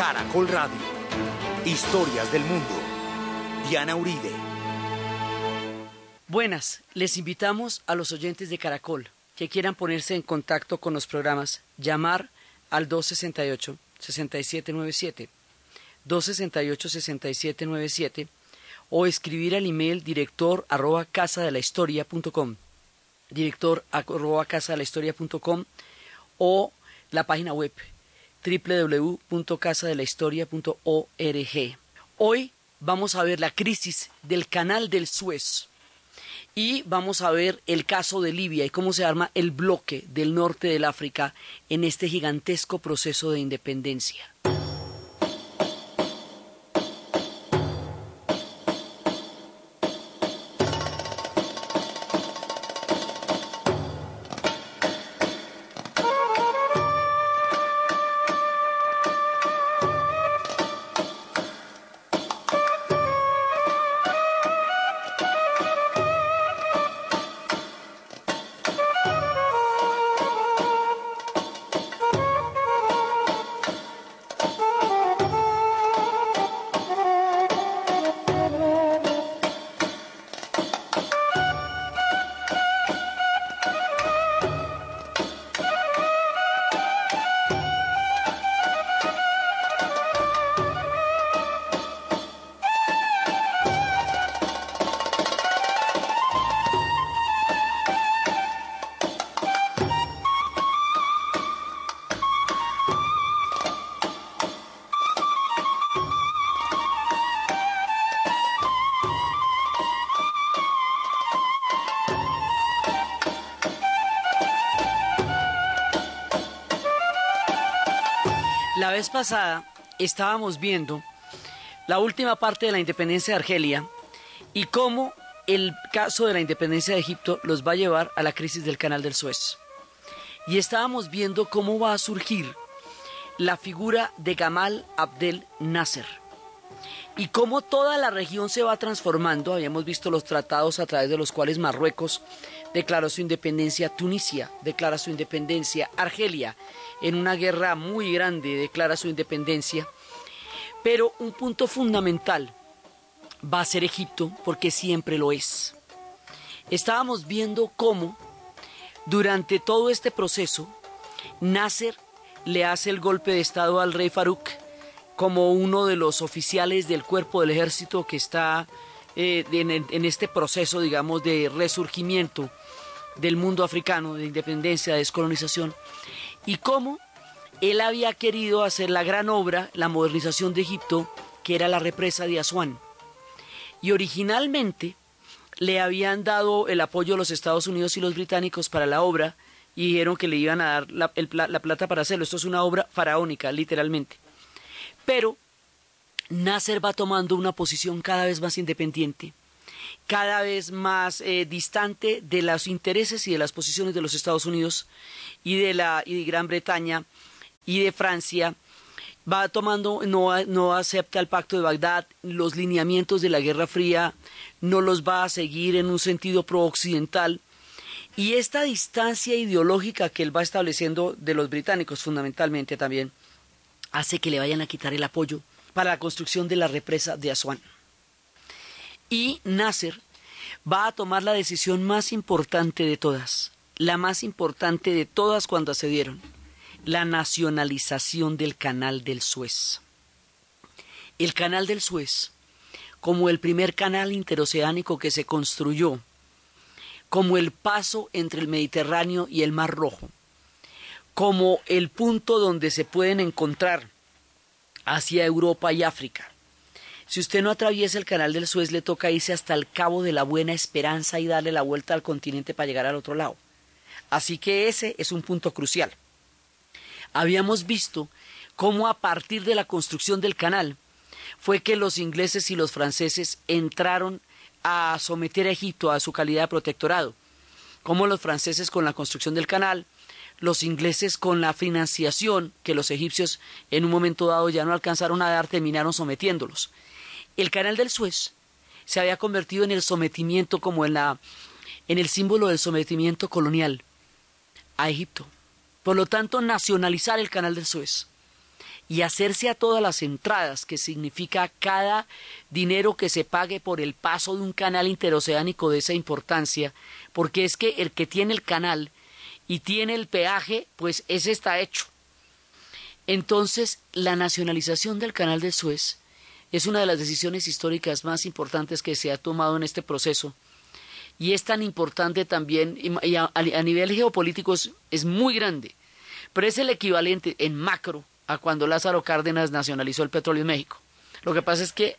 Caracol Radio. Historias del mundo. Diana Uribe. Buenas, les invitamos a los oyentes de Caracol que quieran ponerse en contacto con los programas, llamar al 268-6797, 268-6797 o escribir al email director arroba casa la historia director arroba casa la historia o la página web www.casadelahistoria.org. Hoy vamos a ver la crisis del canal del Suez y vamos a ver el caso de Libia y cómo se arma el bloque del norte del África en este gigantesco proceso de independencia. Pasada estábamos viendo la última parte de la independencia de Argelia y cómo el caso de la independencia de Egipto los va a llevar a la crisis del canal del Suez. Y estábamos viendo cómo va a surgir la figura de Gamal Abdel Nasser y cómo toda la región se va transformando. Habíamos visto los tratados a través de los cuales Marruecos declaró su independencia, Tunisia declara su independencia, Argelia. En una guerra muy grande declara su independencia, pero un punto fundamental va a ser Egipto porque siempre lo es. Estábamos viendo cómo durante todo este proceso Nasser le hace el golpe de Estado al rey Farouk como uno de los oficiales del cuerpo del ejército que está eh, en, en este proceso, digamos, de resurgimiento del mundo africano, de independencia, de descolonización, y cómo él había querido hacer la gran obra, la modernización de Egipto, que era la represa de Asuán. Y originalmente le habían dado el apoyo a los Estados Unidos y los británicos para la obra y dijeron que le iban a dar la, la plata para hacerlo. Esto es una obra faraónica, literalmente. Pero Nasser va tomando una posición cada vez más independiente cada vez más eh, distante de los intereses y de las posiciones de los Estados Unidos y de la y de Gran Bretaña y de Francia. Va tomando no, no acepta el pacto de Bagdad los lineamientos de la Guerra Fría no los va a seguir en un sentido pro-occidental. Y esta distancia ideológica que él va estableciendo de los británicos fundamentalmente también hace que le vayan a quitar el apoyo para la construcción de la represa de Asuán y Nasser va a tomar la decisión más importante de todas, la más importante de todas cuando accedieron, la nacionalización del canal del Suez. El canal del Suez, como el primer canal interoceánico que se construyó, como el paso entre el Mediterráneo y el Mar Rojo, como el punto donde se pueden encontrar hacia Europa y África, si usted no atraviesa el canal del Suez, le toca irse hasta el Cabo de la Buena Esperanza y darle la vuelta al continente para llegar al otro lado. Así que ese es un punto crucial. Habíamos visto cómo a partir de la construcción del canal fue que los ingleses y los franceses entraron a someter a Egipto a su calidad de protectorado. Como los franceses con la construcción del canal, los ingleses con la financiación que los egipcios en un momento dado ya no alcanzaron a dar, terminaron sometiéndolos. El canal del Suez se había convertido en el sometimiento como en la en el símbolo del sometimiento colonial a Egipto. Por lo tanto, nacionalizar el canal del Suez y hacerse a todas las entradas, que significa cada dinero que se pague por el paso de un canal interoceánico de esa importancia, porque es que el que tiene el canal y tiene el peaje, pues ese está hecho. Entonces, la nacionalización del canal de Suez es una de las decisiones históricas más importantes que se ha tomado en este proceso. Y es tan importante también, y a, nivel geopolítico es muy grande, pero es el equivalente en macro a cuando Lázaro Cárdenas nacionalizó el petróleo en México. Lo que pasa es que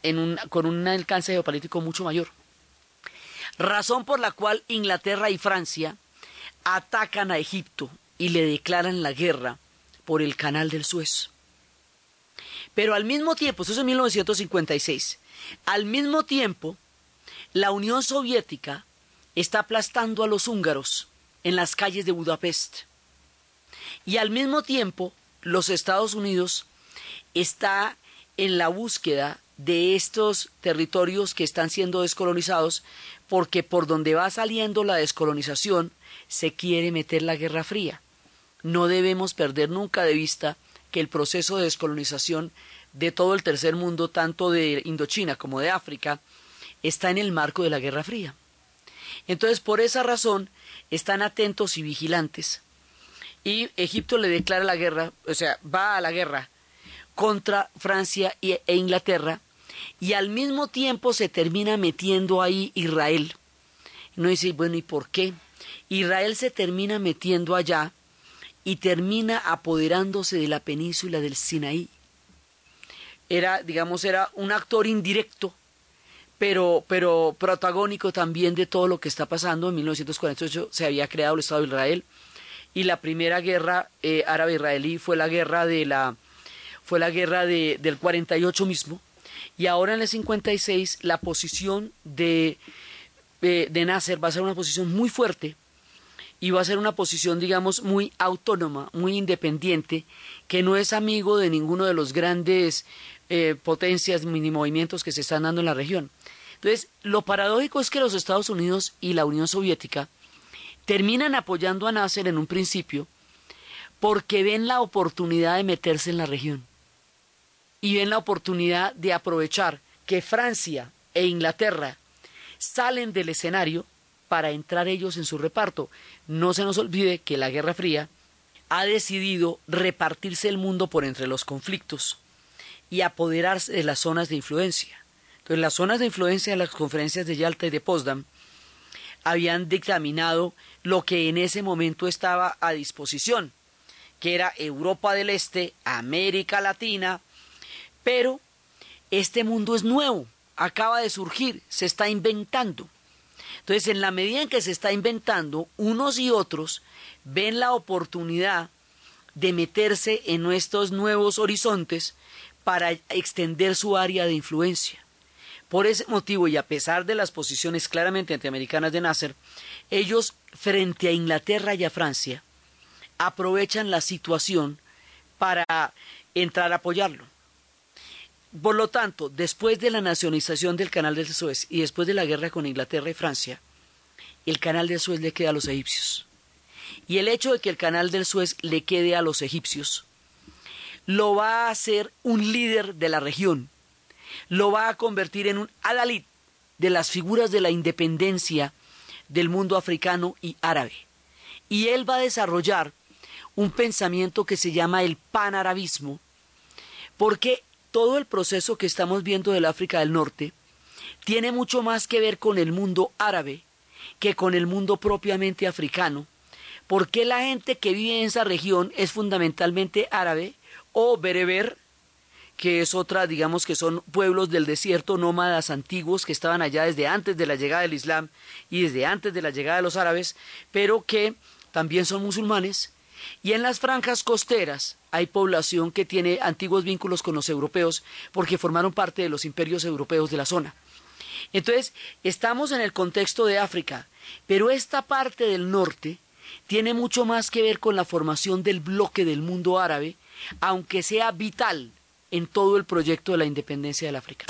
con un alcance geopolítico mucho mayor. Razón por la cual Inglaterra y Francia atacan a Egipto y le declaran la guerra por el canal del Suez. Pero al mismo tiempo, eso es en 1956, al mismo tiempo, la Unión Soviética está aplastando a los húngaros en las calles de Budapest. Y al mismo tiempo, los Estados Unidos está en la búsqueda de estos territorios que están siendo descolonizados porque por donde va saliendo la descolonización se quiere meter la Guerra Fría. No debemos perder nunca de vista que el proceso de descolonización de todo el tercer mundo, tanto de Indochina como de África, está en el marco de la Guerra Fría. Entonces, por esa razón, están atentos y vigilantes y Egipto le declara la guerra, o sea, va a la guerra contra Francia e Inglaterra y al mismo tiempo se termina metiendo ahí Israel. Y uno dice, bueno, ¿y por qué? Israel se termina metiendo allá y termina apoderándose de la península del Sinaí. Era, digamos, era un actor indirecto, pero, pero protagónico también de todo lo que está pasando. En 1948 se había creado el Estado de Israel y la primera guerra eh, árabe-israelí fue la guerra de la fue la guerra de, del 48 mismo y ahora en el 56 la posición de eh, de Nasser va a ser una posición muy fuerte y va a ser una posición, digamos, muy autónoma, muy independiente, que no es amigo de ninguno de los grandes eh, potencias, mini movimientos que se están dando en la región. Entonces, lo paradójico es que los Estados Unidos y la Unión Soviética terminan apoyando a Nasser en un principio porque ven la oportunidad de meterse en la región y ven la oportunidad de aprovechar que Francia e Inglaterra salen del escenario para entrar ellos en su reparto. No se nos olvide que la Guerra Fría ha decidido repartirse el mundo por entre los conflictos y apoderarse de las zonas de influencia. Entonces, las zonas de influencia de las conferencias de Yalta y de Potsdam habían dictaminado lo que en ese momento estaba a disposición, que era Europa del Este, América Latina, pero este mundo es nuevo, acaba de surgir, se está inventando. Entonces, en la medida en que se está inventando, unos y otros ven la oportunidad de meterse en nuestros nuevos horizontes para extender su área de influencia. Por ese motivo, y a pesar de las posiciones claramente antiamericanas de Nasser, ellos, frente a Inglaterra y a Francia, aprovechan la situación para entrar a apoyarlo. Por lo tanto, después de la nacionalización del canal del Suez y después de la guerra con Inglaterra y Francia, el canal del Suez le queda a los egipcios. Y el hecho de que el canal del Suez le quede a los egipcios lo va a hacer un líder de la región lo va a convertir en un adalid de las figuras de la independencia del mundo africano y árabe. Y él va a desarrollar un pensamiento que se llama el panarabismo, porque todo el proceso que estamos viendo del África del Norte tiene mucho más que ver con el mundo árabe que con el mundo propiamente africano, porque la gente que vive en esa región es fundamentalmente árabe o bereber que es otra, digamos que son pueblos del desierto nómadas antiguos que estaban allá desde antes de la llegada del Islam y desde antes de la llegada de los árabes, pero que también son musulmanes. Y en las franjas costeras hay población que tiene antiguos vínculos con los europeos porque formaron parte de los imperios europeos de la zona. Entonces, estamos en el contexto de África, pero esta parte del norte tiene mucho más que ver con la formación del bloque del mundo árabe, aunque sea vital en todo el proyecto de la independencia del África.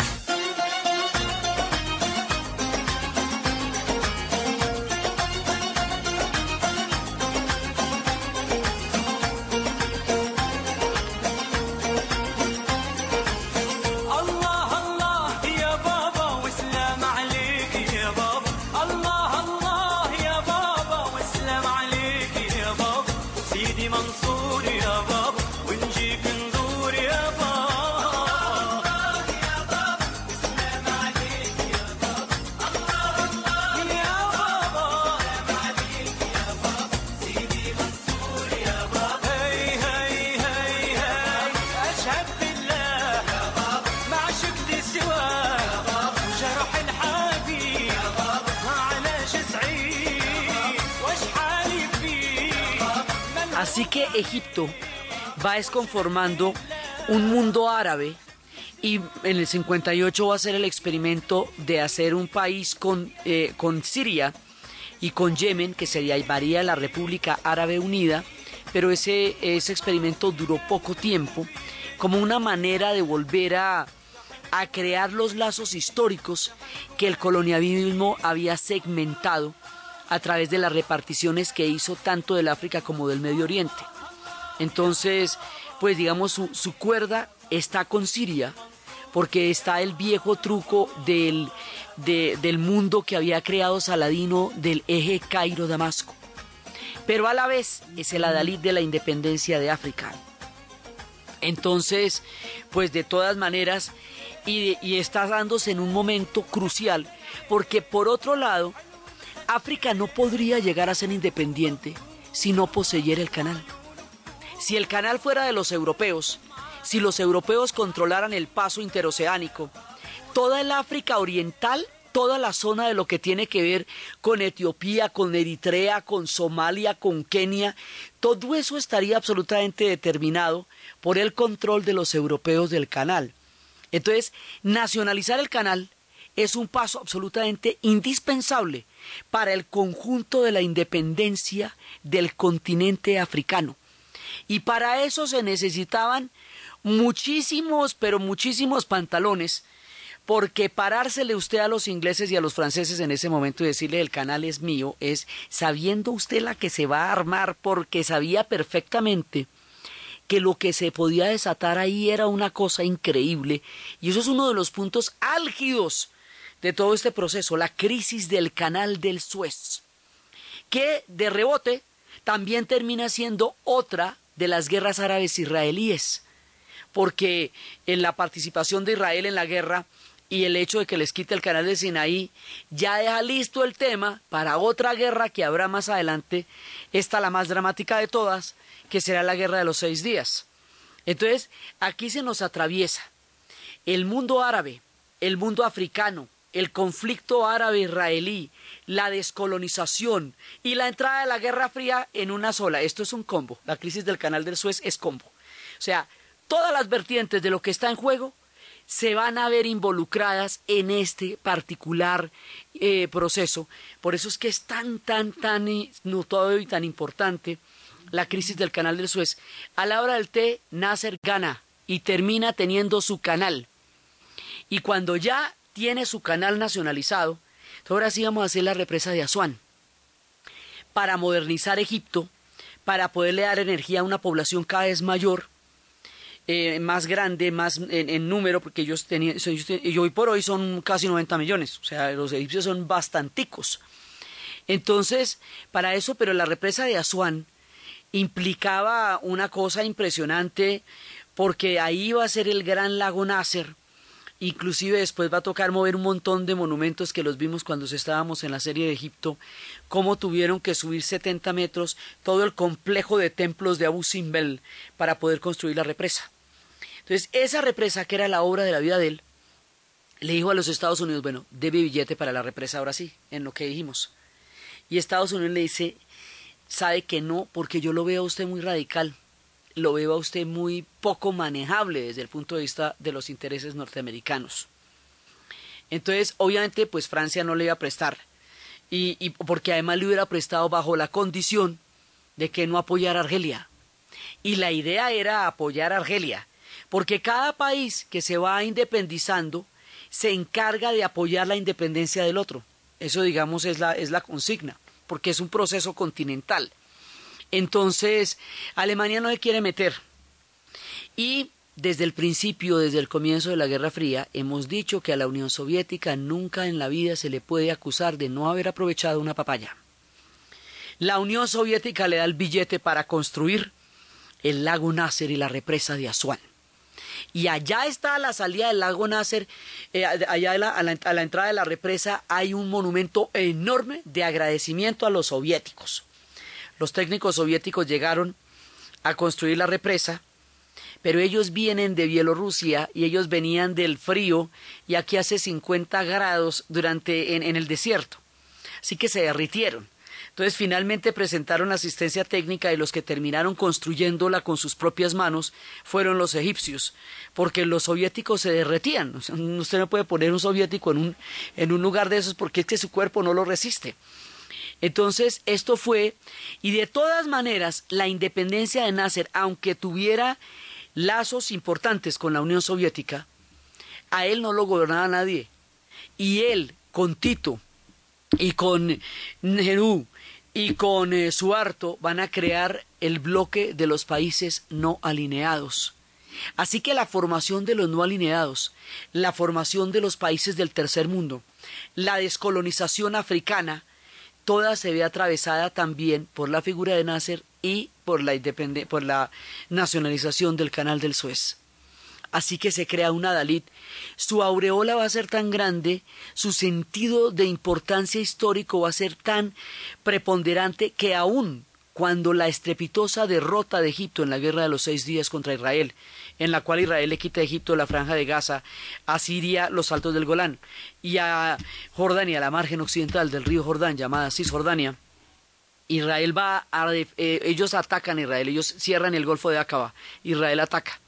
Así que Egipto va desconformando un mundo árabe y en el 58 va a ser el experimento de hacer un país con, eh, con Siria y con Yemen, que se llamaría la República Árabe Unida, pero ese, ese experimento duró poco tiempo, como una manera de volver a, a crear los lazos históricos que el colonialismo había segmentado a través de las reparticiones que hizo tanto del África como del Medio Oriente. Entonces, pues digamos, su, su cuerda está con Siria, porque está el viejo truco del, del mundo que había creado Saladino del eje Cairo-Damasco. Pero a la vez es el adalid de la independencia de África. Entonces, pues de todas maneras, y, y está dándose en un momento crucial, porque por otro lado, África no podría llegar a ser independiente si no poseyera el canal. Si el canal fuera de los europeos, si los europeos controlaran el paso interoceánico, toda el África Oriental, toda la zona de lo que tiene que ver con Etiopía, con Eritrea, con Somalia, con Kenia, todo eso estaría absolutamente determinado por el control de los europeos del canal. Entonces, nacionalizar el canal es un paso absolutamente indispensable para el conjunto de la independencia del continente africano. Y para eso se necesitaban muchísimos, pero muchísimos pantalones, porque parársele usted a los ingleses y a los franceses en ese momento y decirle el canal es mío, es sabiendo usted la que se va a armar, porque sabía perfectamente que lo que se podía desatar ahí era una cosa increíble, y eso es uno de los puntos álgidos de todo este proceso, la crisis del canal del Suez, que de rebote también termina siendo otra de las guerras árabes israelíes porque en la participación de Israel en la guerra y el hecho de que les quite el canal de Sinaí ya deja listo el tema para otra guerra que habrá más adelante, esta la más dramática de todas, que será la guerra de los seis días. Entonces, aquí se nos atraviesa el mundo árabe, el mundo africano, el conflicto árabe-israelí, la descolonización y la entrada de la Guerra Fría en una sola. Esto es un combo. La crisis del canal del Suez es combo. O sea, todas las vertientes de lo que está en juego se van a ver involucradas en este particular eh, proceso. Por eso es que es tan, tan, tan notado y tan importante la crisis del canal del Suez. A la hora del té, Nasser gana y termina teniendo su canal. Y cuando ya tiene su canal nacionalizado, ahora sí vamos a hacer la represa de Asuán para modernizar Egipto, para poderle dar energía a una población cada vez mayor eh, más grande, más en, número, porque ellos tenían, y hoy por hoy son casi 90 millones, o sea, los egipcios son bastanticos. Entonces, para eso, pero la represa de Asuán implicaba una cosa impresionante, porque ahí iba a ser el gran lago Nasser, Inclusive después va a tocar mover un montón de monumentos que los vimos cuando estábamos en la serie de Egipto, cómo tuvieron que subir 70 metros todo el complejo de templos de Abu Simbel para poder construir la represa. Entonces, esa represa, que era la obra de la vida de él, le dijo a los Estados Unidos, bueno, debe billete para la represa ahora sí, en lo que dijimos. Y Estados Unidos le dice, sabe que no, porque yo lo veo a usted muy radical lo veo a usted muy poco manejable desde el punto de vista de los intereses norteamericanos. Entonces, obviamente, pues Francia no le iba a prestar, y, porque además le hubiera prestado bajo la condición de que no apoyara a Argelia. Y la idea era apoyar a Argelia, porque cada país que se va independizando se encarga de apoyar la independencia del otro. Eso, digamos, es la, es la consigna, porque es un proceso continental. Entonces, Alemania no le quiere meter. Y desde el principio, desde el comienzo de la Guerra Fría, hemos dicho que a la Unión Soviética nunca en la vida se le puede acusar de no haber aprovechado una papaya. La Unión Soviética le da el billete para construir el lago Nasser y la represa de Asuán. Y allá está la salida del lago Nasser, eh, allá a la entrada de la represa hay un monumento enorme de agradecimiento a los soviéticos los técnicos soviéticos llegaron a construir la represa, pero ellos vienen de Bielorrusia y ellos venían del frío y aquí hace 50 grados durante en, el desierto. Así que se derritieron. Entonces finalmente presentaron asistencia técnica y los que terminaron construyéndola con sus propias manos fueron los egipcios, porque los soviéticos se derretían. usted no puede poner un soviético en un, en un lugar de esos porque es que su cuerpo no lo resiste. Entonces, esto fue, y de todas maneras, la independencia de Nasser, aunque tuviera lazos importantes con la Unión Soviética, a él no lo gobernaba nadie. Y él, con Tito y con Nehru y con eh, van a crear el bloque de los países no alineados. Así que la formación de los no alineados, la formación de los países del tercer mundo, la descolonización africana, toda se ve atravesada también por la figura de Nasser y por la, por la nacionalización del canal del Suez. Así que se crea una Dalit. Su aureola va a ser tan grande, su sentido de importancia histórico va a ser tan preponderante que aún cuando la estrepitosa derrota de Egipto en la guerra de los seis días contra Israel, en la cual Israel le quita a Egipto la franja de Gaza, a Siria los altos del Golán y a Jordania, la margen occidental del río Jordán, llamada Cisjordania, Israel va a, eh, ellos atacan a Israel, ellos cierran el Golfo de Acaba, Israel ataca.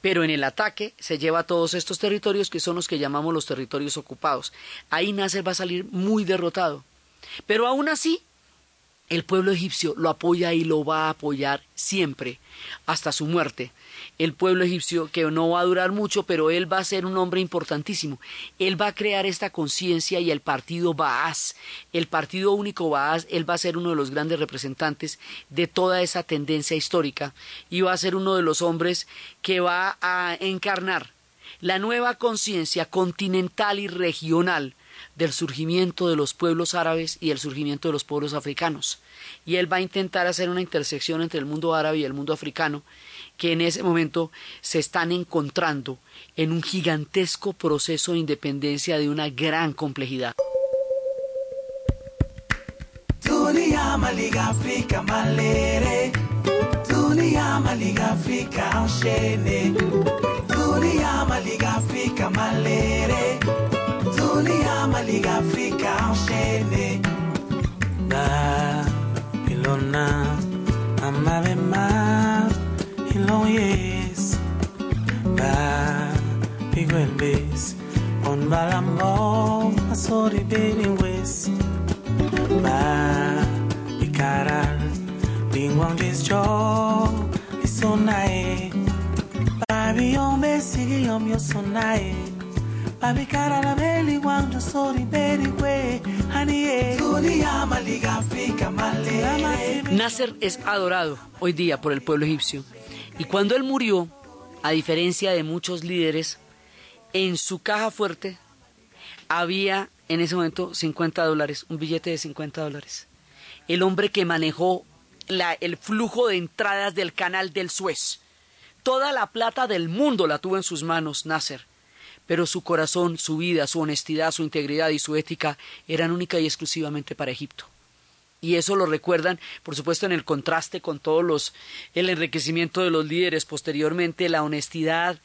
Pero en el ataque se lleva a todos estos territorios que son los que llamamos los territorios ocupados. Ahí Nasser va a salir muy derrotado. Pero aún así, el pueblo egipcio lo apoya y lo va a apoyar siempre, hasta su muerte. El pueblo egipcio, que no va a durar mucho, pero él va a ser un hombre importantísimo. Él va a crear esta conciencia y el partido Baas, el partido único Baas, él va a ser uno de los grandes representantes de toda esa tendencia histórica y va a ser uno de los hombres que va a encarnar la nueva conciencia continental y regional del surgimiento de los pueblos árabes y el surgimiento de los pueblos africanos. Y él va a intentar hacer una intersección entre el mundo árabe y el mundo africano, que en ese momento se están encontrando en un gigantesco proceso de independencia de una gran complejidad. liga Nasser es adorado hoy día por el pueblo egipcio. Y cuando él murió, a diferencia de muchos líderes, en su caja fuerte había en ese momento 50 dólares, un billete de 50 dólares. El hombre que manejó el flujo de entradas del canal del Suez. Toda la plata del mundo la tuvo en sus manos Nasser pero su corazón, su vida, su honestidad, su integridad y su ética eran única y exclusivamente para Egipto. Y eso lo recuerdan, por supuesto, en el contraste con todos los el enriquecimiento de los líderes posteriormente, la honestidad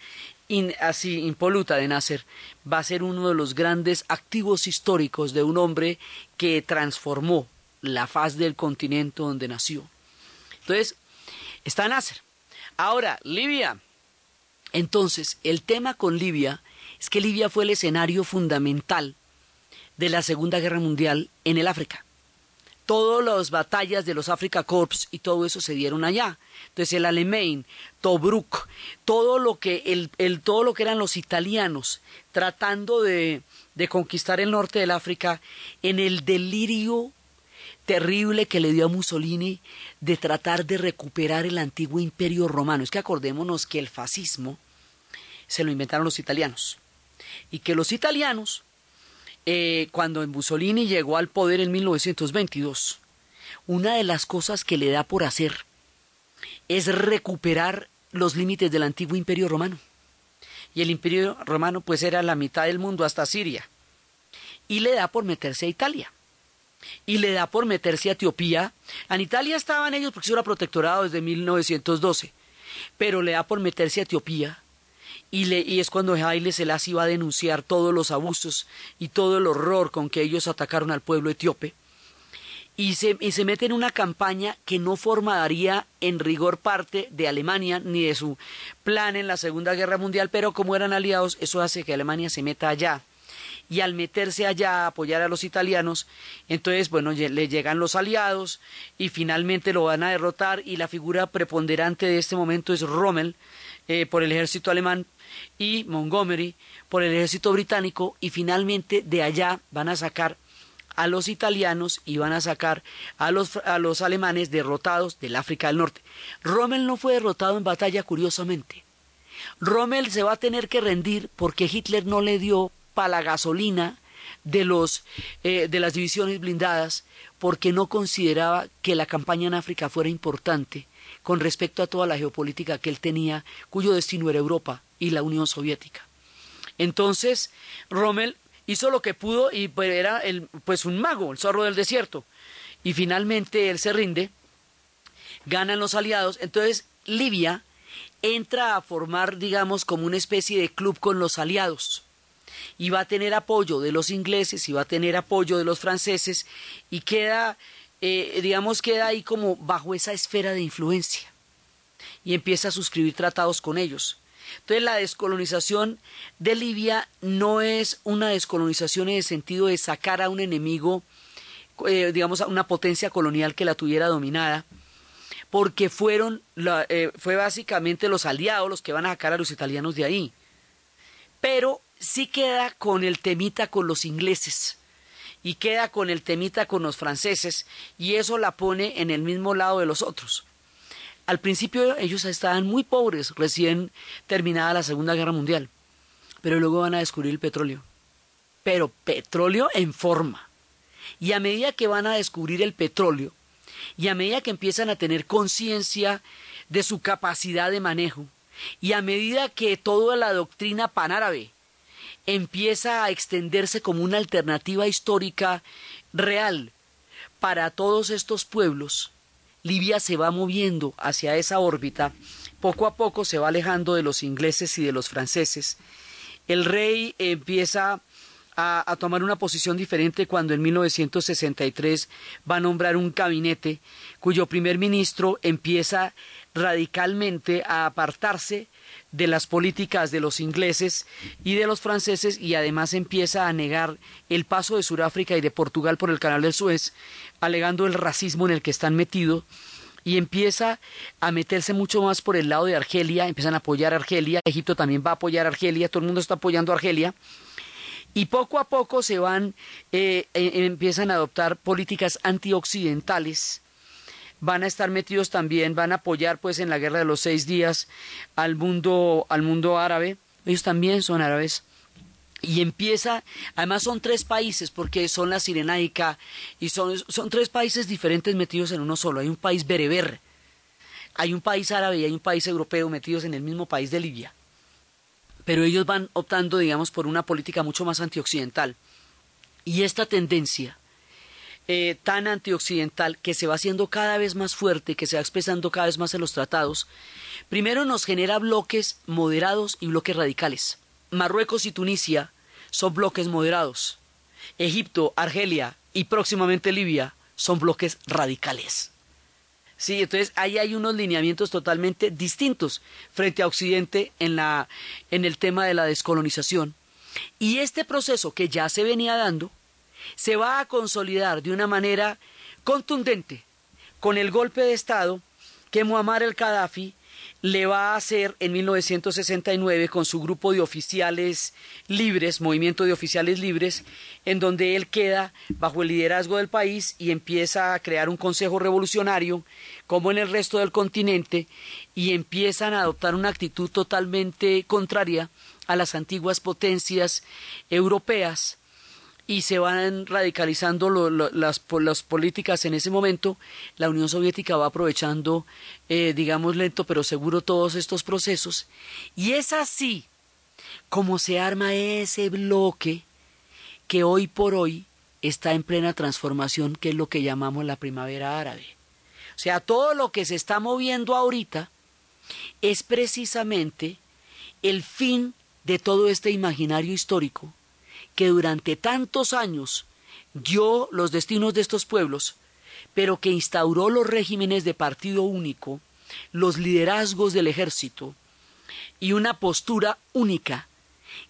así impoluta de Nasser va a ser uno de los grandes activos históricos de un hombre que transformó la faz del continente donde nació. Entonces, está Nasser. Ahora, Libia. Entonces, el tema con Libia es que Libia fue el escenario fundamental de la Segunda Guerra Mundial en el África. Todas las batallas de los Africa Corps y todo eso se dieron allá. Entonces el Alamein, Tobruk, todo lo que el, todo lo que eran los italianos tratando de, de conquistar el norte del África en el delirio terrible que le dio a Mussolini de tratar de recuperar el antiguo imperio romano. Es que acordémonos que el fascismo se lo inventaron los italianos y que los italianos, eh, cuando Mussolini llegó al poder en 1922, una de las cosas que le da por hacer es recuperar los límites del antiguo imperio romano. Y el imperio romano pues era la mitad del mundo hasta Siria. Y le da por meterse a Italia. Y le da por meterse a Etiopía. En Italia estaban ellos porque eso era protectorado desde 1912. Pero le da por meterse a Etiopía y, es cuando Haile Selassie va a denunciar todos los abusos y todo el horror con que ellos atacaron al pueblo etíope. y se, y se mete en una campaña que no formaría en rigor parte de Alemania ni de su plan en la Segunda Guerra Mundial, pero como eran aliados, eso hace que Alemania se meta allá. Y al meterse allá a apoyar a los italianos, entonces, bueno, le llegan los aliados y finalmente lo van a derrotar y la figura preponderante de este momento es Rommel eh, por el ejército alemán y Montgomery por el ejército británico y finalmente de allá van a sacar a los italianos y van a sacar a los, a los alemanes derrotados del África del Norte. Rommel no fue derrotado en batalla, curiosamente. Rommel se va a tener que rendir porque Hitler no le dio para la gasolina de, los, eh, de las divisiones blindadas porque no consideraba que la campaña en África fuera importante con respecto a toda la geopolítica que él tenía, cuyo destino era Europa y la Unión Soviética. Entonces, Rommel hizo lo que pudo y pues, era el, pues un mago, el zorro del desierto. Y finalmente él se rinde, ganan los aliados, entonces Libia entra a formar, digamos, como una especie de club con los aliados. Y va a tener apoyo de los ingleses y va a tener apoyo de los franceses y queda, eh, digamos, queda ahí como bajo esa esfera de influencia. Y empieza a suscribir tratados con ellos. Entonces la descolonización de Libia no es una descolonización en el sentido de sacar a un enemigo, eh, digamos, a una potencia colonial que la tuviera dominada, porque fueron, eh, fue básicamente los aliados los que van a sacar a los italianos de ahí. Pero sí queda con el temita con los ingleses y queda con el temita con los franceses y eso la pone en el mismo lado de los otros. Al principio ellos estaban muy pobres, recién terminada la Segunda Guerra Mundial, pero luego van a descubrir el petróleo. Pero petróleo en forma. Y a medida que van a descubrir el petróleo, y a medida que empiezan a tener conciencia de su capacidad de manejo, y a medida que toda la doctrina panárabe empieza a extenderse como una alternativa histórica real para todos estos pueblos, Libia se va moviendo hacia esa órbita, poco a poco se va alejando de los ingleses y de los franceses. El rey empieza a, tomar una posición diferente cuando en 1963 va a nombrar un gabinete cuyo primer ministro empieza radicalmente a apartarse de las políticas de los ingleses y de los franceses y además empieza a negar el paso de Sudáfrica y de Portugal por el canal del Suez, alegando el racismo en el que están metidos y empieza a meterse mucho más por el lado de Argelia, empiezan a apoyar a Argelia, Egipto también va a apoyar a Argelia, todo el mundo está apoyando a Argelia, y poco a poco se van, eh, eh, empiezan a adoptar políticas antioccidentales, van a estar metidos también, van a apoyar pues en la guerra de los seis días al mundo, al mundo árabe, ellos también son árabes, y empieza, además son tres países porque son la Sirenaica y son, son tres países diferentes metidos en uno solo. Hay un país bereber, hay un país árabe y hay un país europeo metidos en el mismo país de Libia. Pero ellos van optando, digamos, por una política mucho más antioccidental. Y esta tendencia eh, tan antioccidental que se va haciendo cada vez más fuerte, que se va expresando cada vez más en los tratados, primero nos genera bloques moderados y bloques radicales. Marruecos y Tunisia son bloques moderados. Egipto, Argelia y próximamente Libia son bloques radicales. Sí, entonces ahí hay unos lineamientos totalmente distintos frente a Occidente en, la, en el tema de la descolonización. Y este proceso que ya se venía dando se va a consolidar de una manera contundente. Con el golpe de Estado que Muammar el Gaddafi le va a hacer en 1969 con su grupo de oficiales libres, movimiento de oficiales libres, en donde él queda bajo el liderazgo del país y empieza a crear un consejo revolucionario, como en el resto del continente, y empiezan a adoptar una actitud totalmente contraria a las antiguas potencias europeas y se van radicalizando las, políticas en ese momento, la Unión Soviética va aprovechando, eh, digamos lento pero seguro, todos estos procesos, y es así como se arma ese bloque que hoy por hoy está en plena transformación, que es lo que llamamos la primavera árabe. O sea, todo lo que se está moviendo ahorita es precisamente el fin de todo este imaginario histórico que durante tantos años dio los destinos de estos pueblos, pero que instauró los regímenes de partido único, los liderazgos del ejército y una postura única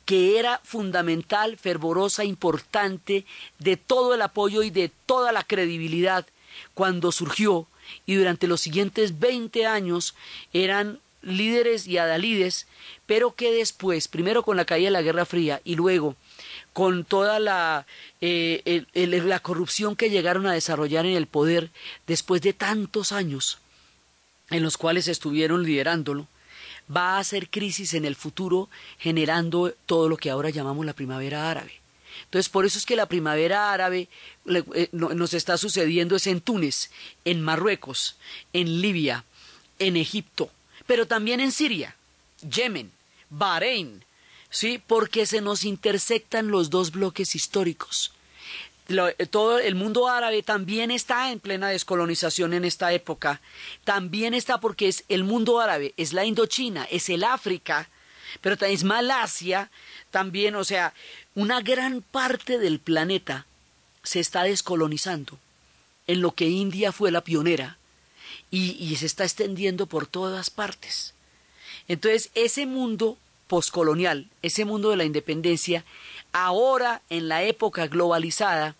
que era fundamental, fervorosa, importante, de todo el apoyo y de toda la credibilidad cuando surgió y durante los siguientes 20 años eran líderes y adalides, pero que después, primero con la caída de la Guerra Fría y luego con toda la, eh, la corrupción que llegaron a desarrollar en el poder después de tantos años en los cuales estuvieron liderándolo, va a hacer crisis en el futuro generando todo lo que ahora llamamos la primavera árabe. Entonces, por eso es que la primavera árabe eh, nos está sucediendo es en Túnez, en Marruecos, en Libia, en Egipto, pero también en Siria, Yemen, Bahrein, ¿sí? Porque se nos intersectan los dos bloques históricos. Todo el mundo árabe también está en plena descolonización en esta época. También está porque es el mundo árabe, es la Indochina, es el África, pero también es Malasia, también, o sea, una gran parte del planeta se está descolonizando, en lo que India fue la pionera, y, se está extendiendo por todas partes. Entonces, ese mundo poscolonial, ese mundo de la independencia, ahora en la época globalizada,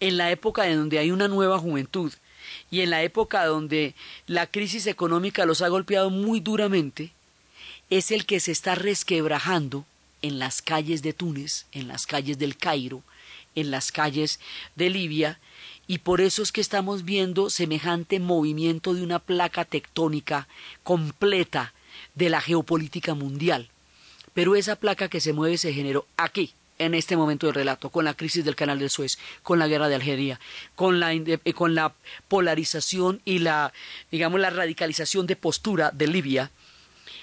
en la época en donde hay una nueva juventud y en la época donde la crisis económica los ha golpeado muy duramente, es el que se está resquebrajando en las calles de Túnez, en las calles del Cairo, en las calles de Libia, y por eso es que estamos viendo semejante movimiento de una placa tectónica completa de la geopolítica mundial. Pero esa placa que se mueve se generó aquí, en este momento del relato, con la crisis del canal del Suez, con la guerra de Algeria, con la, eh, con la polarización y la, digamos, la radicalización de postura de Libia.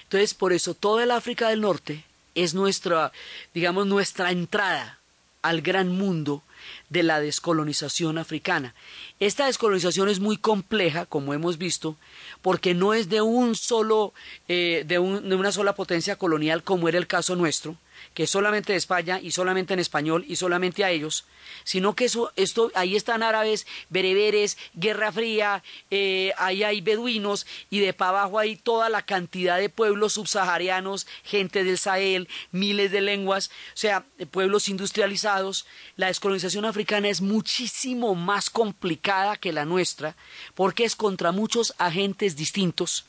Entonces, por eso toda el África del Norte es nuestra, digamos, nuestra entrada al gran mundo de la descolonización africana. Esta descolonización es muy compleja, como hemos visto, porque no es de un solo, eh, de, una sola potencia colonial como era el caso nuestro, que solamente de España y solamente en español y solamente a ellos, sino que eso, esto, ahí están árabes, bereberes, guerra fría, eh, ahí hay beduinos y de para abajo hay toda la cantidad de pueblos subsaharianos, gente del Sahel, miles de lenguas, o sea, pueblos industrializados. La descolonización africana es muchísimo más complicada que la nuestra porque es contra muchos agentes distintos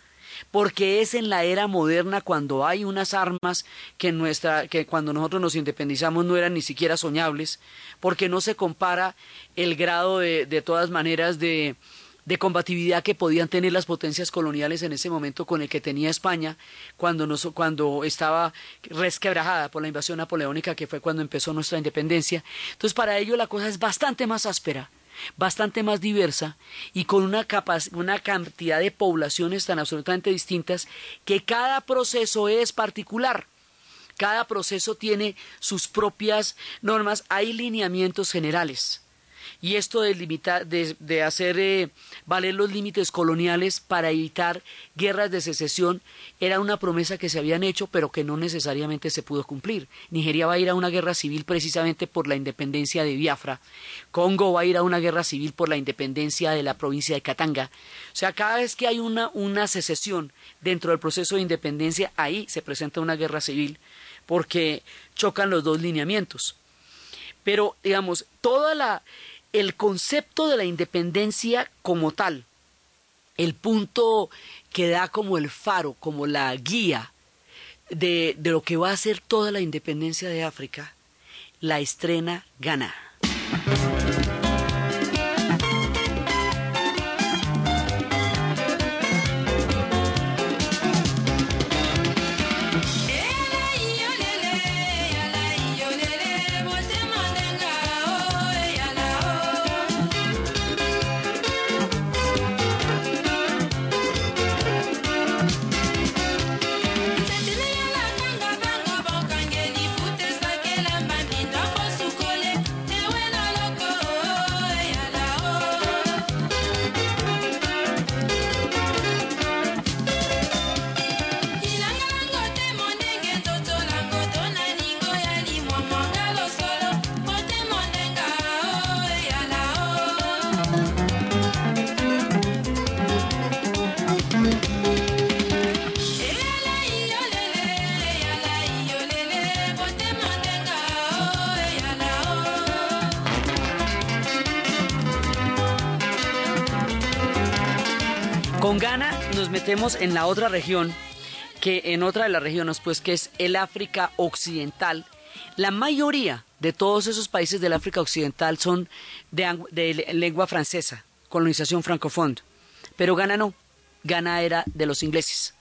porque es en la era moderna cuando hay unas armas que, nuestra, que cuando nosotros nos independizamos no eran ni siquiera soñables, porque no se compara el grado de, de todas maneras de, de combatividad que podían tener las potencias coloniales en ese momento con el que tenía España cuando, nos, cuando estaba resquebrajada por la invasión napoleónica que fue cuando empezó nuestra independencia. Entonces para ello la cosa es bastante más áspera bastante más diversa y con una, una cantidad de poblaciones tan absolutamente distintas que cada proceso es particular. Cada proceso tiene sus propias normas, hay lineamientos generales y esto de, limitar, de, hacer eh, valer los límites coloniales para evitar guerras de secesión era una promesa que se habían hecho pero que no necesariamente se pudo cumplir. Nigeria va a ir a una guerra civil precisamente por la independencia de Biafra, Congo va a ir a una guerra civil por la independencia de la provincia de Katanga. O sea, cada vez que hay una, una secesión dentro del proceso de independencia, ahí se presenta una guerra civil porque chocan los dos lineamientos. Pero, digamos, toda la, el concepto de la independencia como tal, el punto que da como el faro, como la guía de, de lo que va a ser toda la independencia de África, la estrena Ghana. En la otra región, que en otra de las regiones, pues que es el África Occidental. La mayoría de todos esos países del África Occidental son de, lengua francesa, colonización francófona. Pero Ghana no. Ghana era de los ingleses.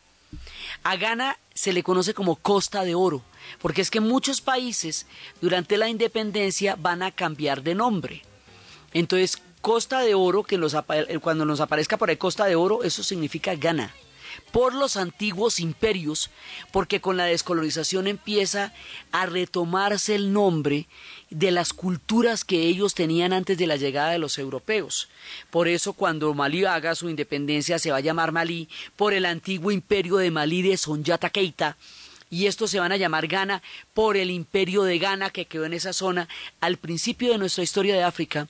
A Ghana se le conoce como Costa de Oro, porque es que muchos países durante la independencia van a cambiar de nombre. Entonces, Costa de Oro, que cuando nos aparezca por ahí Costa de Oro, eso significa Ghana por los antiguos imperios, porque con la descolonización empieza a retomarse el nombre de las culturas que ellos tenían antes de la llegada de los europeos. Por eso cuando Malí haga su independencia se va a llamar Malí por el antiguo imperio de Malí de Sonyata Keita, y estos se van a llamar Ghana por el imperio de Ghana que quedó en esa zona. Al principio de nuestra historia de África,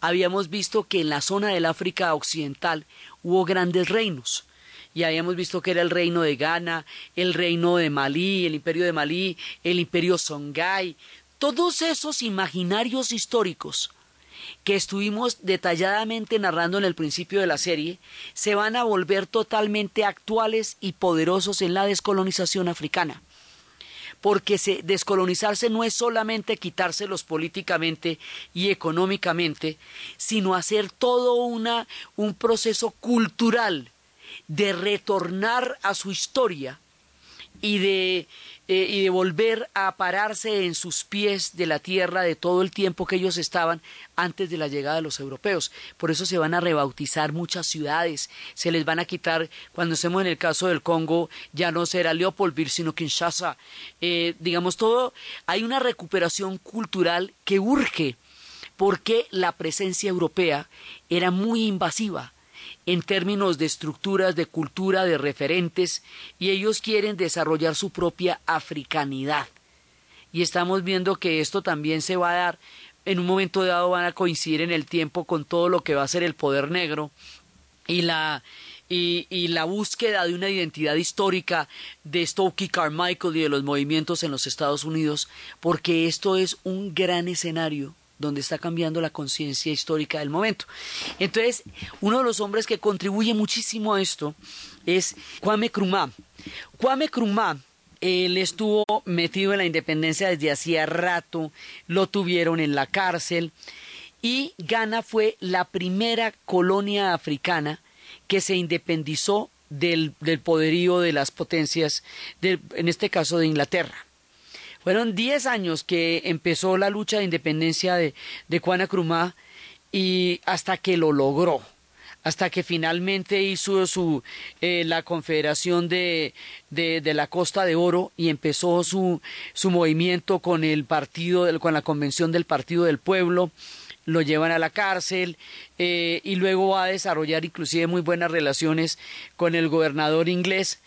habíamos visto que en la zona del África occidental hubo grandes reinos y habíamos visto que era el reino de Ghana, el reino de Malí, el imperio de Malí, el imperio Songhai, todos esos imaginarios históricos que estuvimos detalladamente narrando en el principio de la serie, se van a volver totalmente actuales y poderosos en la descolonización africana. Porque descolonizarse no es solamente quitárselos políticamente y económicamente, sino hacer todo una, un proceso cultural de retornar a su historia y de, eh, y de volver a pararse en sus pies de la tierra de todo el tiempo que ellos estaban antes de la llegada de los europeos. Por eso se van a rebautizar muchas ciudades, se les van a quitar, cuando estemos en el caso del Congo, ya no será Leopoldville, sino Kinshasa. Eh, digamos, todo, hay una recuperación cultural que urge porque la presencia europea era muy invasiva en términos de estructuras, de cultura, de referentes, y ellos quieren desarrollar su propia africanidad. Y estamos viendo que esto también se va a dar, en un momento dado van a coincidir en el tiempo con todo lo que va a ser el poder negro y la, y, y, la búsqueda de una identidad histórica de Stokey Carmichael y de los movimientos en los Estados Unidos, porque esto es un gran escenario donde está cambiando la conciencia histórica del momento. Entonces, uno de los hombres que contribuye muchísimo a esto es Kwame Nkrumah. Kwame Nkrumah él estuvo metido en la independencia desde hacía rato, lo tuvieron en la cárcel y Ghana fue la primera colonia africana que se independizó del, del poderío de las potencias, en este caso de Inglaterra. Fueron 10 años que empezó la lucha de independencia de, de Crumá y hasta que lo logró hasta que finalmente hizo su eh, la confederación de, de, de, la Costa de Oro y empezó su, su movimiento con el partido con la convención del Partido del Pueblo. Lo llevan a la cárcel eh, y luego va a desarrollar inclusive muy buenas relaciones con el gobernador inglés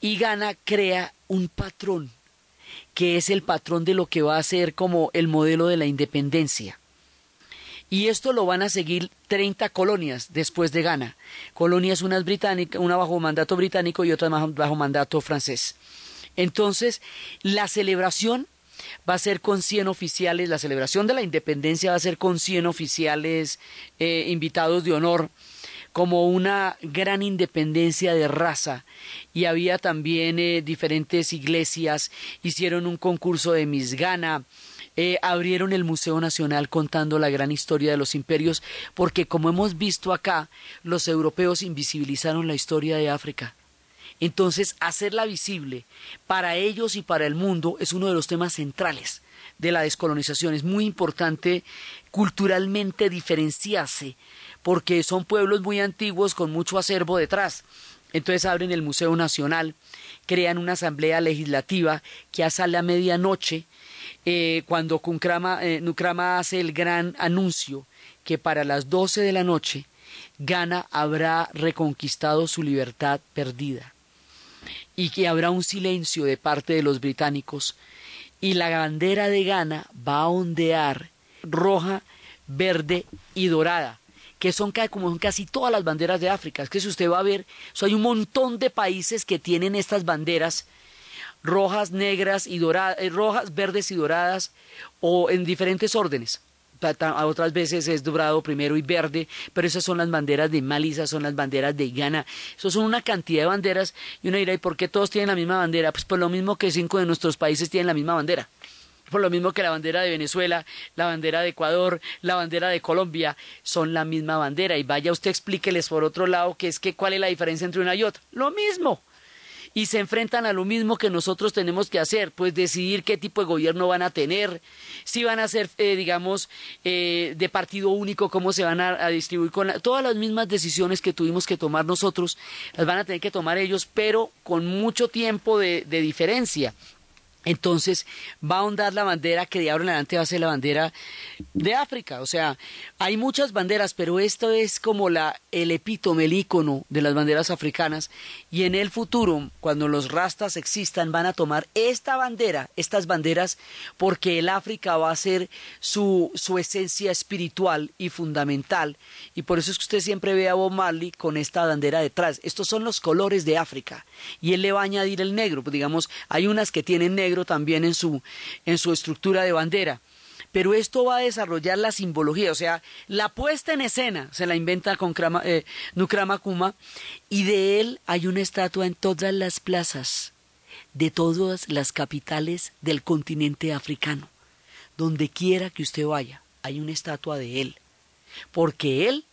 y Gana crea un patrón que es el patrón de lo que va a ser como el modelo de la independencia. Y esto lo van a seguir 30 colonias después de Ghana. Colonias, unas británicas, una bajo mandato británico y otra bajo mandato francés. Entonces, la celebración va a ser con 100 oficiales, la celebración de la independencia va a ser con 100 oficiales eh, invitados de honor como una gran independencia de raza y había también eh, diferentes iglesias, hicieron un concurso de misgana, eh, abrieron el Museo Nacional contando la gran historia de los imperios, porque como hemos visto acá, los europeos invisibilizaron la historia de África. Entonces, hacerla visible para ellos y para el mundo es uno de los temas centrales de la descolonización. Es muy importante culturalmente diferenciarse porque son pueblos muy antiguos con mucho acervo detrás. Entonces abren el Museo Nacional, crean una asamblea legislativa que sale a medianoche eh, cuando eh, Nukrama hace el gran anuncio que para las doce de la noche Ghana habrá reconquistado su libertad perdida. Y que habrá un silencio de parte de los británicos. Y la bandera de Ghana va a ondear roja, verde y dorada que son como casi todas las banderas de África. Es que si usted va a ver, hay un montón de países que tienen estas banderas rojas, negras y doradas, eh, rojas, verdes y doradas, o en diferentes órdenes. otras veces es dorado primero y verde, pero esas son las banderas de Mali, son las banderas de Ghana, eso son una cantidad de banderas y uno dirá, ¿y por qué todos tienen la misma bandera? Pues por lo mismo que cinco de nuestros países tienen la misma bandera por lo mismo que la bandera de Venezuela, la bandera de Ecuador, la bandera de Colombia, son la misma bandera. Y vaya usted explíqueles por otro lado que es que cuál es la diferencia entre una y otra. Lo mismo. Y se enfrentan a lo mismo que nosotros tenemos que hacer, pues decidir qué tipo de gobierno van a tener, si van a ser, eh, digamos, eh, de partido único, cómo se van a, distribuir con todas las mismas decisiones que tuvimos que tomar nosotros, las van a tener que tomar ellos, pero con mucho tiempo de diferencia. Entonces va a ahondar la bandera que de ahora en adelante va a ser la bandera de África. O sea, hay muchas banderas, pero esto es como la, el epítome, el ícono de las banderas africanas. Y en el futuro, cuando los rastas existan, van a tomar esta bandera, estas banderas, porque el África va a ser su, su esencia espiritual y fundamental. Y por eso es que usted siempre ve a Bob Marley con esta bandera detrás. Estos son los colores de África. Y él le va a añadir el negro. Pues digamos, hay unas que tienen negro también en su, en su estructura de bandera. Pero esto va a desarrollar la simbología, o sea, la puesta en escena se la inventa con Krama, eh, Kuma y de él hay una estatua en todas las plazas de todas las capitales del continente africano. Donde quiera que usted vaya, hay una estatua de él, porque él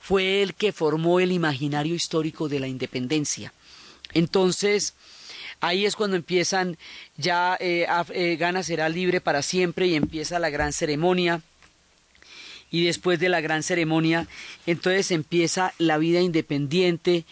fue el que formó el imaginario histórico de la independencia. Entonces, Ahí es cuando empiezan, ya eh, eh, Ghana será libre para siempre y empieza la gran ceremonia. Y después de la gran ceremonia, entonces empieza la vida independiente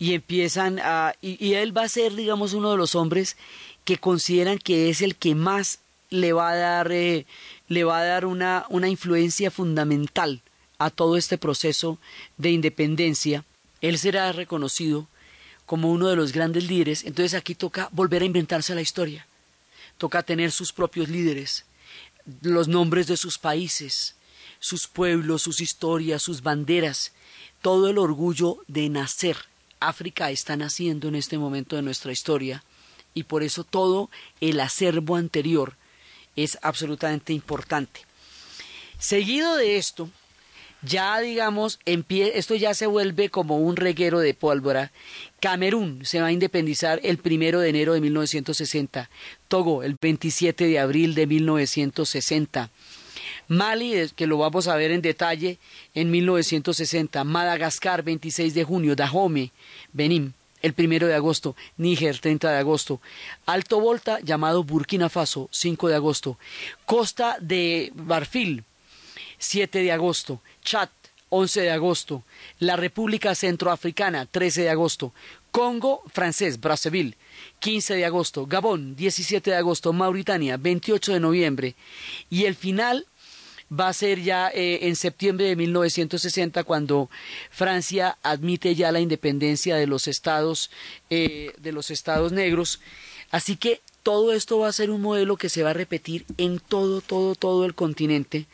y empiezan a... Y, él va a ser, digamos, uno de los hombres que consideran que es el que más le va a dar, eh, le va a dar una, una influencia fundamental a todo este proceso de independencia. Él será reconocido como uno de los grandes líderes, entonces aquí toca volver a inventarse la historia. Toca tener sus propios líderes, los nombres de sus países, sus pueblos, sus historias, sus banderas, todo el orgullo de nacer. África está naciendo en este momento de nuestra historia y por eso todo el acervo anterior es absolutamente importante. Seguido de esto, ya digamos, esto ya se vuelve como un reguero de pólvora. Camerún se va a independizar el primero de enero de 1960, Togo el 27 de abril de 1960. Mali, que lo vamos a ver en detalle, en 1960. Madagascar, 26 de junio. Dahomey, Benín, el primero de agosto. Níger, 30 de agosto. Alto Volta, llamado Burkina Faso, 5 de agosto. Costa de Barfil, 7 de agosto. Chad, 11 de agosto. La República Centroafricana, 13 de agosto. Congo francés, Brazzaville, 15 de agosto. Gabón, 17 de agosto. Mauritania, 28 de noviembre. Y el final va a ser ya eh, en septiembre de 1960 cuando Francia admite ya la independencia de los estados eh, de los estados negros. Así que todo esto va a ser un modelo que se va a repetir en todo, todo, todo el continente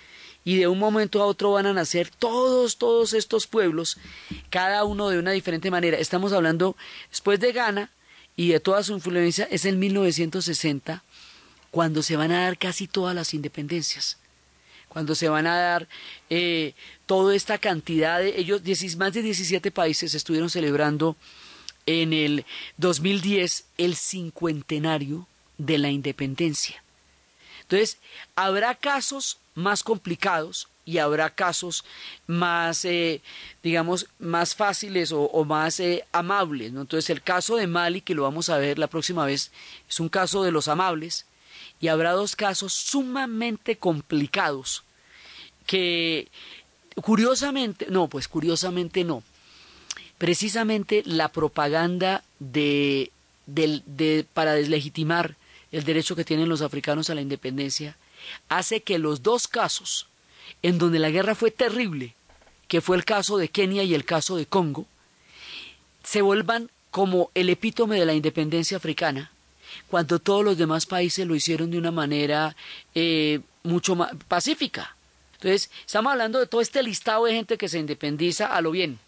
y de un momento a otro van a nacer todos, todos estos pueblos, cada uno de una diferente manera. Estamos hablando después de Ghana y de toda su influencia, es en 1960 cuando se van a dar casi todas las independencias, cuando se van a dar eh, toda esta cantidad de ellos, más de 17 países estuvieron celebrando en el 2010 el cincuentenario de la independencia. Entonces, habrá casos más complicados y habrá casos más, eh, digamos, más fáciles o, más eh, amables. ¿no? Entonces, el caso de Mali, que lo vamos a ver la próxima vez, es un caso de los amables y habrá dos casos sumamente complicados que, curiosamente, no, pues curiosamente no. Precisamente la propaganda de, de, para deslegitimar el derecho que tienen los africanos a la independencia hace que los dos casos en donde la guerra fue terrible, que fue el caso de Kenia y el caso de Congo, se vuelvan como el epítome de la independencia africana, cuando todos los demás países lo hicieron de una manera eh, mucho más pacífica. Entonces, estamos hablando de todo este listado de gente que se independiza a lo bien.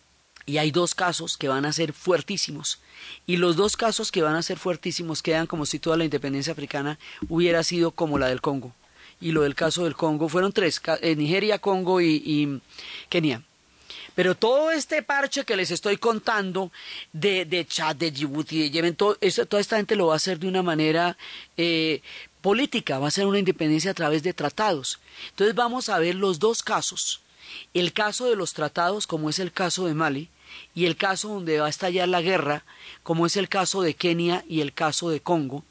Y hay dos casos que van a ser fuertísimos. Y los dos casos que van a ser fuertísimos quedan como si toda la independencia africana hubiera sido como la del Congo y lo del caso del Congo, fueron tres, eh, Nigeria, Congo y, Kenia. Pero todo este parche que les estoy contando de, de Chad, de Djibouti, de Yemen, todo, toda esta gente lo va a hacer de una manera eh, política, va a ser una independencia a través de tratados. Entonces vamos a ver los dos casos. El caso de los tratados, como es el caso de Mali, y el caso donde va a estallar la guerra, como es el caso de Kenia y el caso de Congo,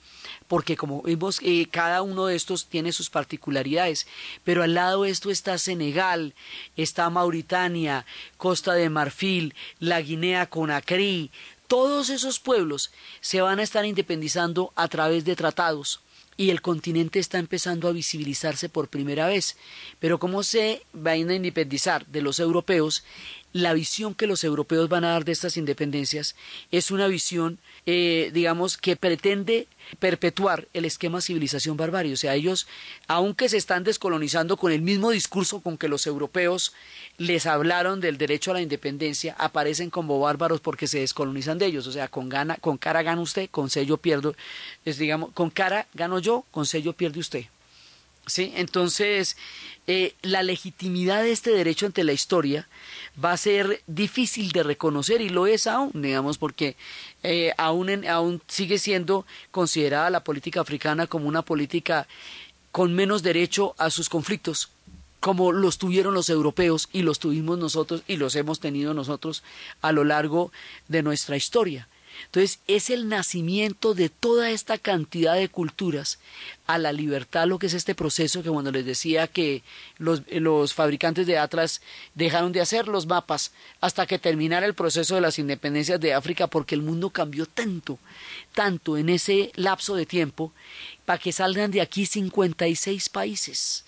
porque como vimos, eh, cada uno de estos tiene sus particularidades, pero al lado de esto está Senegal, está Mauritania, Costa de Marfil, la Guinea Conakry, todos esos pueblos se van a estar independizando a través de tratados y el continente está empezando a visibilizarse por primera vez. Pero ¿cómo se van a independizar de los europeos? La visión que los europeos van a dar de estas independencias es una visión, eh, digamos, que pretende perpetuar el esquema civilización-barbarie. O sea, ellos, aunque se están descolonizando con el mismo discurso con que los europeos les hablaron del derecho a la independencia, aparecen como bárbaros porque se descolonizan de ellos. O sea, con, gana, con cara gana usted, con sello pierdo. Es, digamos, con cara gano yo, con sello pierde usted. ¿Sí? Entonces, eh, la legitimidad de este derecho ante la historia va a ser difícil de reconocer y lo es aún, digamos, porque eh, aún, aún sigue siendo considerada la política africana como una política con menos derecho a sus conflictos como los tuvieron los europeos y los tuvimos nosotros y los hemos tenido nosotros a lo largo de nuestra historia. Entonces es el nacimiento de toda esta cantidad de culturas a la libertad, lo que es este proceso que cuando les decía que los, los, fabricantes de Atlas dejaron de hacer los mapas hasta que terminara el proceso de las independencias de África porque el mundo cambió tanto, tanto en ese lapso de tiempo para que salgan de aquí 56 países.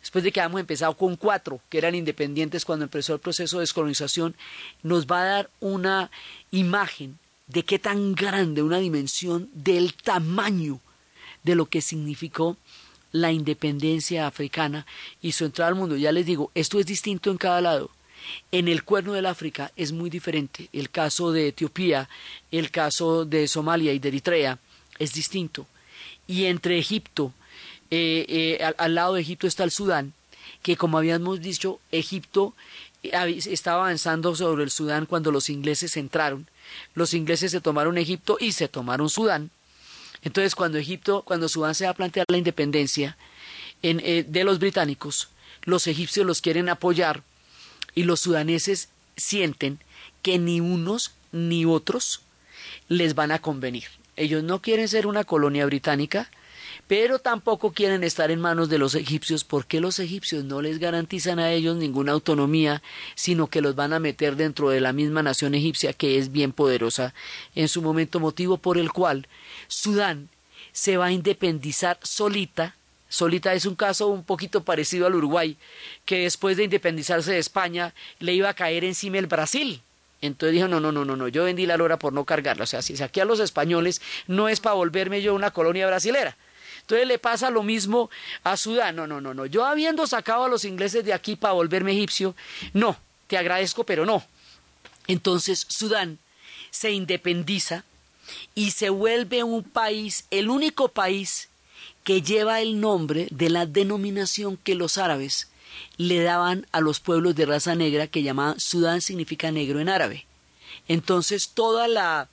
Después de que habíamos empezado con cuatro que eran independientes cuando empezó el proceso de descolonización, nos va a dar una imagen de qué tan grande, una dimensión del tamaño de lo que significó la independencia africana y su entrada al mundo. Ya les digo, esto es distinto en cada lado. En el cuerno del África es muy diferente. El caso de Etiopía, el caso de Somalia y de Eritrea es distinto. Y entre Egipto, eh, eh, al, lado de Egipto está el Sudán, que como habíamos dicho, Egipto eh, estaba avanzando sobre el Sudán cuando los ingleses entraron los ingleses se tomaron Egipto y se tomaron Sudán. Entonces, cuando Egipto, cuando Sudán se va a plantear la independencia eh, de los británicos, los egipcios los quieren apoyar y los sudaneses sienten que ni unos ni otros les van a convenir. Ellos no quieren ser una colonia británica, pero tampoco quieren estar en manos de los egipcios porque los egipcios no les garantizan a ellos ninguna autonomía, sino que los van a meter dentro de la misma nación egipcia que es bien poderosa en su momento, motivo por el cual Sudán se va a independizar solita. Solita es un caso un poquito parecido al Uruguay, que después de independizarse de España le iba a caer encima el Brasil. Entonces dijo, no, no, no, no, no, yo vendí la lora por no cargarla. O sea, si saqué a los españoles, no es para volverme yo una colonia brasilera. Entonces le pasa lo mismo a Sudán. No, no, no, no. Yo habiendo sacado a los ingleses de aquí para volverme egipcio, no, te agradezco, pero no. Entonces Sudán se independiza y se vuelve un país, el único país que lleva el nombre de la denominación que los árabes le daban a los pueblos de raza negra que llamaban Sudán significa negro en árabe. Entonces toda la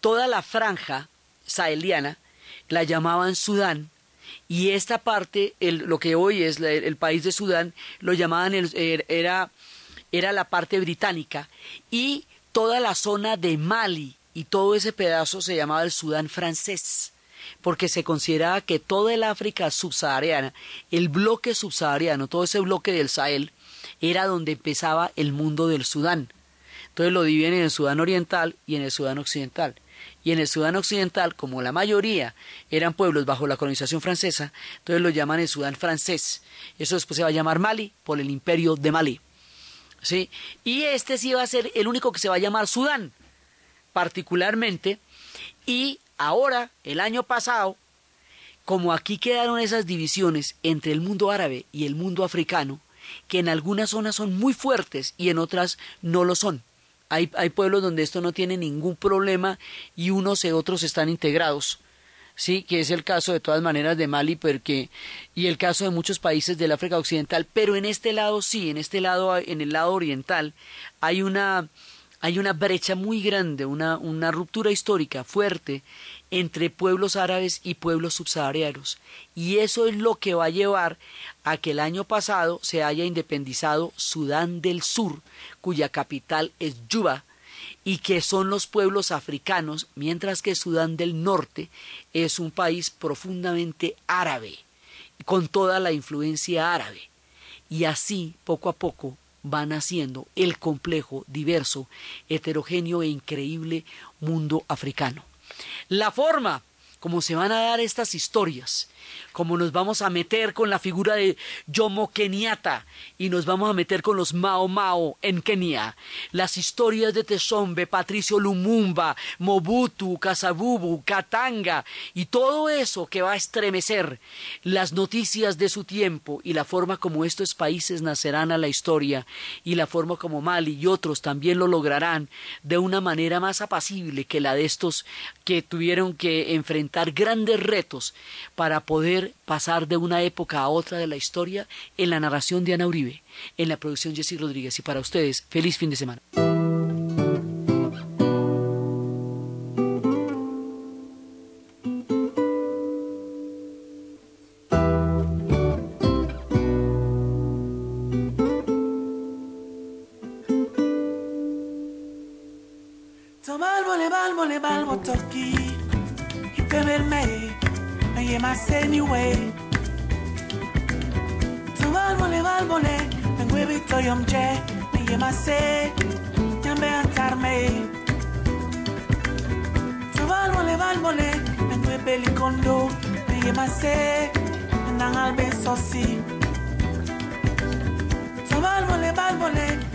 toda la franja saheliana la llamaban Sudán, y esta parte, lo que hoy es el, país de Sudán, lo llamaban, er, era, era la parte británica, y toda la zona de Mali y todo ese pedazo se llamaba el Sudán francés porque se consideraba que toda el África subsahariana, el bloque subsahariano, todo ese bloque del Sahel, era donde empezaba el mundo del Sudán. Entonces lo dividen en el Sudán Oriental y en el Sudán Occidental y en el Sudán Occidental, como la mayoría eran pueblos bajo la colonización francesa, entonces lo llaman el Sudán francés. Eso después se va a llamar Mali por el imperio de Mali. ¿Sí? Y este sí va a ser el único que se va a llamar Sudán, particularmente. Y ahora, el año pasado, como aquí quedaron esas divisiones entre el mundo árabe y el mundo africano, que en algunas zonas son muy fuertes y en otras no lo son. Hay, hay pueblos donde esto no tiene ningún problema y unos y otros están integrados. sí, que es el caso de todas maneras de Mali, porque y el caso de muchos países del África Occidental, pero en este lado sí, en este lado, en el lado oriental, hay una hay una brecha muy grande, una, una ruptura histórica fuerte entre pueblos árabes y pueblos subsaharianos. Y eso es lo que va a llevar a que el año pasado se haya independizado Sudán del Sur, cuya capital es Yuba, y que son los pueblos africanos, mientras que Sudán del Norte es un país profundamente árabe, con toda la influencia árabe. Y así, poco a poco, van haciendo el complejo, diverso, heterogéneo e increíble mundo africano. La forma como se van a dar estas historias, como nos vamos a meter con la figura de Jomo Kenyatta y nos vamos a meter con los Mao Mao en Kenia, las historias de Tesombe, Patricio Lumumba, Mobutu, Kasabubu, Katanga y todo eso que va a estremecer las noticias de su tiempo y la forma como estos países nacerán a la historia y la forma como Mali y otros también lo lograrán de una manera más apacible que la de estos que tuvieron que enfrentar grandes retos para poder pasar de una época a otra de la historia en la narración de Ana Uribe, en la producción Jessy Rodríguez. Y para ustedes, feliz fin de semana. verme, me llamaste anyway. Tu valvole, valvole, me huevito yomche, me llamaste, llamé a Carmen. Tu valvole, valvole, valvole, valvole,